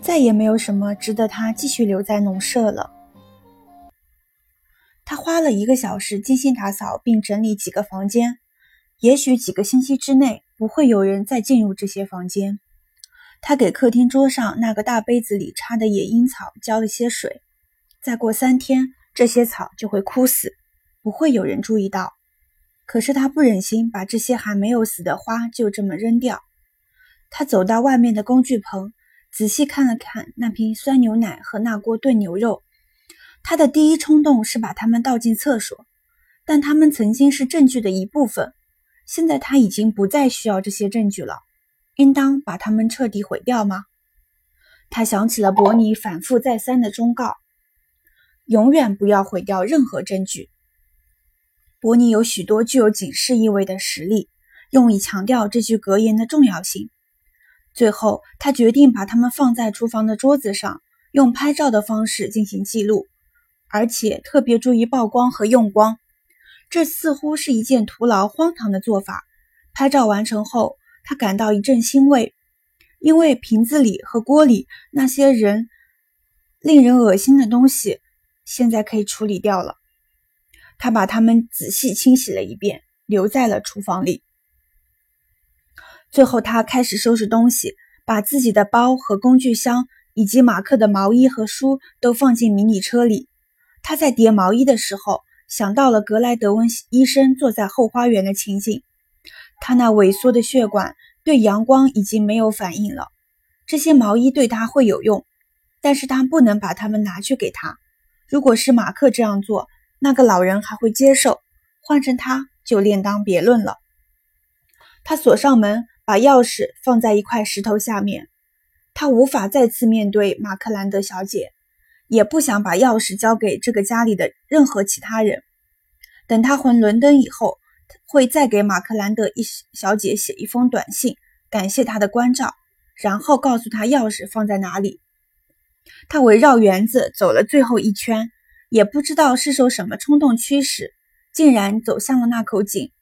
再也没有什么值得他继续留在农舍了。他花了一个小时精心打扫并整理几个房间，也许几个星期之内不会有人再进入这些房间。他给客厅桌上那个大杯子里插的野樱草浇了些水，再过三天，这些草就会枯死，不会有人注意到。可是他不忍心把这些还没有死的花就这么扔掉。他走到外面的工具棚，仔细看了看那瓶酸牛奶和那锅炖牛肉。他的第一冲动是把它们倒进厕所，但它们曾经是证据的一部分。现在他已经不再需要这些证据了。应当把它们彻底毁掉吗？他想起了伯尼反复再三的忠告：永远不要毁掉任何证据。伯尼有许多具有警示意味的实例，用以强调这句格言的重要性。最后，他决定把它们放在厨房的桌子上，用拍照的方式进行记录，而且特别注意曝光和用光。这似乎是一件徒劳荒唐的做法。拍照完成后。他感到一阵欣慰，因为瓶子里和锅里那些人令人恶心的东西现在可以处理掉了。他把它们仔细清洗了一遍，留在了厨房里。最后，他开始收拾东西，把自己的包和工具箱以及马克的毛衣和书都放进迷你车里。他在叠毛衣的时候，想到了格莱德温医生坐在后花园的情景。他那萎缩的血管对阳光已经没有反应了。这些毛衣对他会有用，但是他不能把它们拿去给他。如果是马克这样做，那个老人还会接受；换成他，就另当别论了。他锁上门，把钥匙放在一块石头下面。他无法再次面对马克兰德小姐，也不想把钥匙交给这个家里的任何其他人。等他回伦敦以后。会再给马克兰德一小姐写一封短信，感谢她的关照，然后告诉她钥匙放在哪里。他围绕园子走了最后一圈，也不知道是受什么冲动驱使，竟然走向了那口井。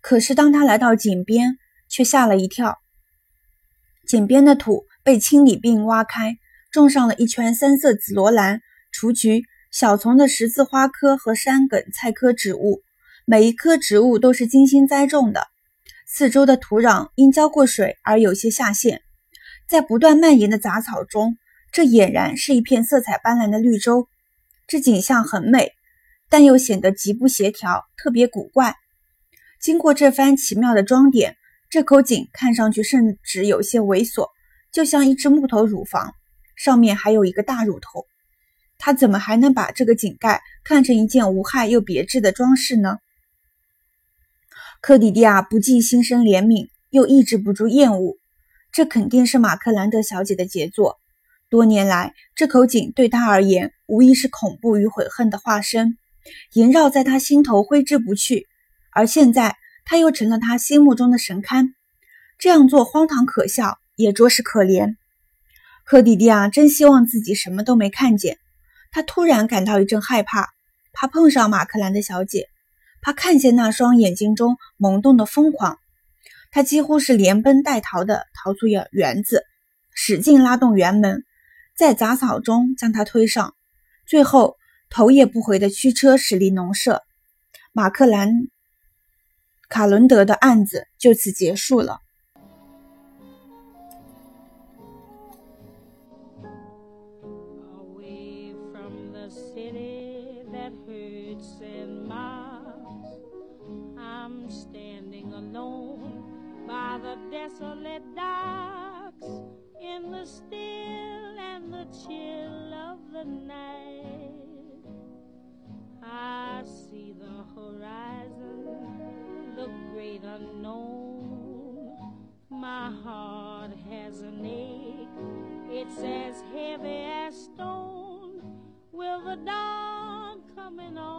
可是当他来到井边，却吓了一跳。井边的土被清理并挖开，种上了一圈三色紫罗兰、雏菊、小丛的十字花科和山梗菜科植物。每一棵植物都是精心栽种的，四周的土壤因浇过水而有些下陷。在不断蔓延的杂草中，这俨然是一片色彩斑斓的绿洲。这景象很美，但又显得极不协调，特别古怪。经过这番奇妙的装点，这口井看上去甚至有些猥琐，就像一只木头乳房，上面还有一个大乳头。他怎么还能把这个井盖看成一件无害又别致的装饰呢？克里蒂亚不禁心生怜悯，又抑制不住厌恶。这肯定是马克兰德小姐的杰作。多年来，这口井对她而言无疑是恐怖与悔恨的化身，萦绕在她心头挥之不去。而现在，他又成了他心目中的神龛。这样做荒唐可笑，也着实可怜。克里蒂亚真希望自己什么都没看见。他突然感到一阵害怕，怕碰上马克兰的小姐。怕看见那双眼睛中萌动的疯狂，他几乎是连奔带逃的逃出园园子，使劲拉动园门，在杂草中将他推上，最后头也不回的驱车驶离农舍。马克兰卡伦德的案子就此结束了。desolate docks the great unknown. My heart has an ache, it's as heavy as stone. Will the dawn coming on?